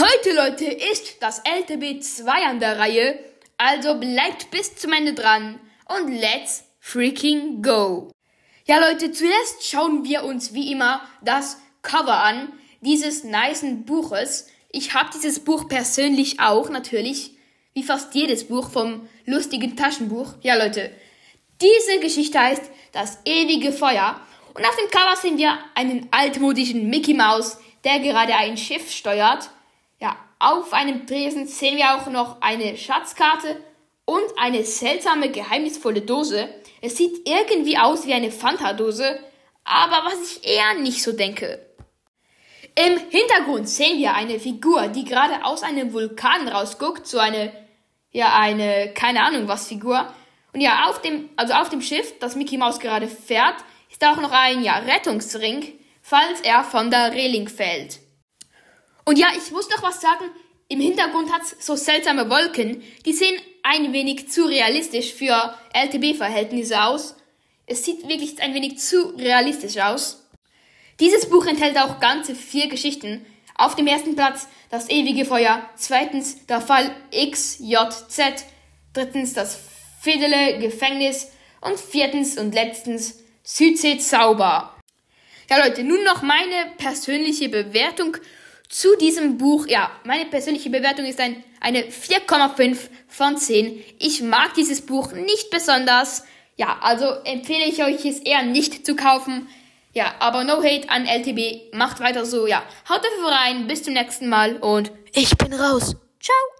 Heute, Leute, ist das LTB 2 an der Reihe, also bleibt bis zum Ende dran und let's freaking go! Ja, Leute, zuerst schauen wir uns wie immer das Cover an, dieses nicen Buches. Ich habe dieses Buch persönlich auch, natürlich, wie fast jedes Buch vom lustigen Taschenbuch. Ja, Leute, diese Geschichte heißt Das ewige Feuer und auf dem Cover sehen wir einen altmodischen Mickey Mouse, der gerade ein Schiff steuert ja, auf einem Tresen sehen wir auch noch eine Schatzkarte und eine seltsame, geheimnisvolle Dose. Es sieht irgendwie aus wie eine Fanta-Dose, aber was ich eher nicht so denke. Im Hintergrund sehen wir eine Figur, die gerade aus einem Vulkan rausguckt, so eine, ja, eine, keine Ahnung was Figur. Und ja, auf dem, also auf dem Schiff, das Mickey Mouse gerade fährt, ist auch noch ein, ja, Rettungsring, falls er von der Reling fällt. Und ja, ich muss noch was sagen. Im Hintergrund hat es so seltsame Wolken. Die sehen ein wenig zu realistisch für LTB-Verhältnisse aus. Es sieht wirklich ein wenig zu realistisch aus. Dieses Buch enthält auch ganze vier Geschichten. Auf dem ersten Platz das ewige Feuer, zweitens der Fall XJZ, drittens das Fidele Gefängnis und viertens und letztens Südsee Zauber. Ja Leute, nun noch meine persönliche Bewertung zu diesem Buch, ja, meine persönliche Bewertung ist ein, eine 4,5 von 10. Ich mag dieses Buch nicht besonders. Ja, also empfehle ich euch es eher nicht zu kaufen. Ja, aber no hate an LTB. Macht weiter so. Ja, haut dafür rein. Bis zum nächsten Mal und ich bin raus. Ciao.